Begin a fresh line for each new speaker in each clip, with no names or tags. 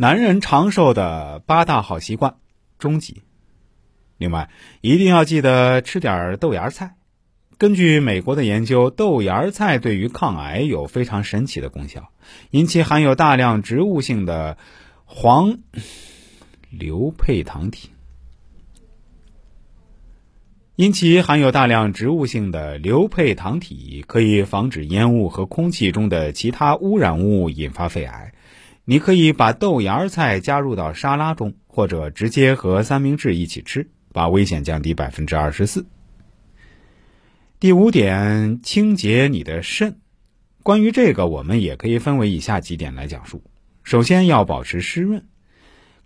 男人长寿的八大好习惯，终极。另外，一定要记得吃点豆芽菜。根据美国的研究，豆芽菜对于抗癌有非常神奇的功效，因其含有大量植物性的黄硫配糖体。因其含有大量植物性的硫配糖体，可以防止烟雾和空气中的其他污染物引发肺癌。你可以把豆芽菜加入到沙拉中，或者直接和三明治一起吃，把危险降低百分之二十四。第五点，清洁你的肾。关于这个，我们也可以分为以下几点来讲述。首先要保持湿润。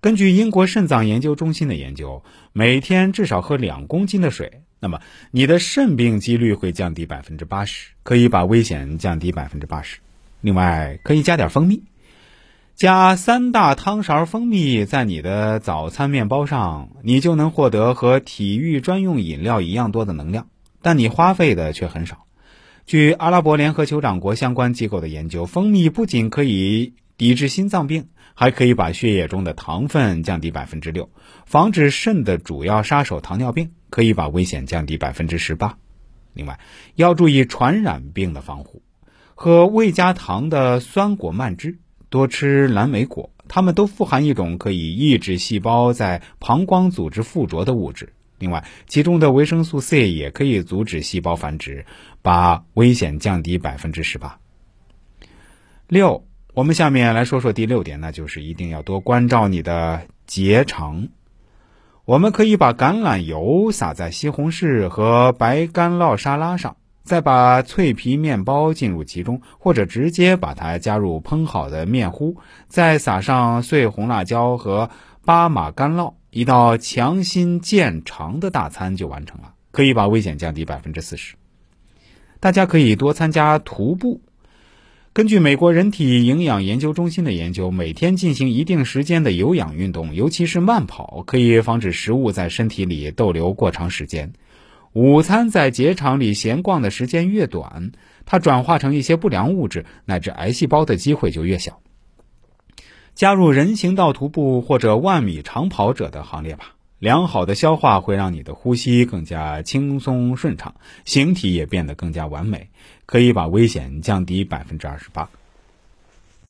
根据英国肾脏研究中心的研究，每天至少喝两公斤的水，那么你的肾病几率会降低百分之八十，可以把危险降低百分之八十。另外，可以加点蜂蜜，加三大汤勺蜂蜜在你的早餐面包上，你就能获得和体育专用饮料一样多的能量，但你花费的却很少。据阿拉伯联合酋长国相关机构的研究，蜂蜜不仅可以抵制心脏病。还可以把血液中的糖分降低百分之六，防止肾的主要杀手糖尿病，可以把危险降低百分之十八。另外，要注意传染病的防护，喝未加糖的酸果蔓汁，多吃蓝莓果，它们都富含一种可以抑制细胞在膀胱组织附着的物质。另外，其中的维生素 C 也可以阻止细胞繁殖，把危险降低百分之十八。六。我们下面来说说第六点，那就是一定要多关照你的结肠。我们可以把橄榄油撒在西红柿和白干酪沙拉上，再把脆皮面包进入其中，或者直接把它加入烹好的面糊，再撒上碎红辣椒和巴马干酪，一道强心健肠的大餐就完成了，可以把危险降低百分之四十。大家可以多参加徒步。根据美国人体营养研究中心的研究，每天进行一定时间的有氧运动，尤其是慢跑，可以防止食物在身体里逗留过长时间。午餐在结肠里闲逛的时间越短，它转化成一些不良物质乃至癌细胞的机会就越小。加入人行道徒步或者万米长跑者的行列吧。良好的消化会让你的呼吸更加轻松顺畅，形体也变得更加完美，可以把危险降低百分之二十八。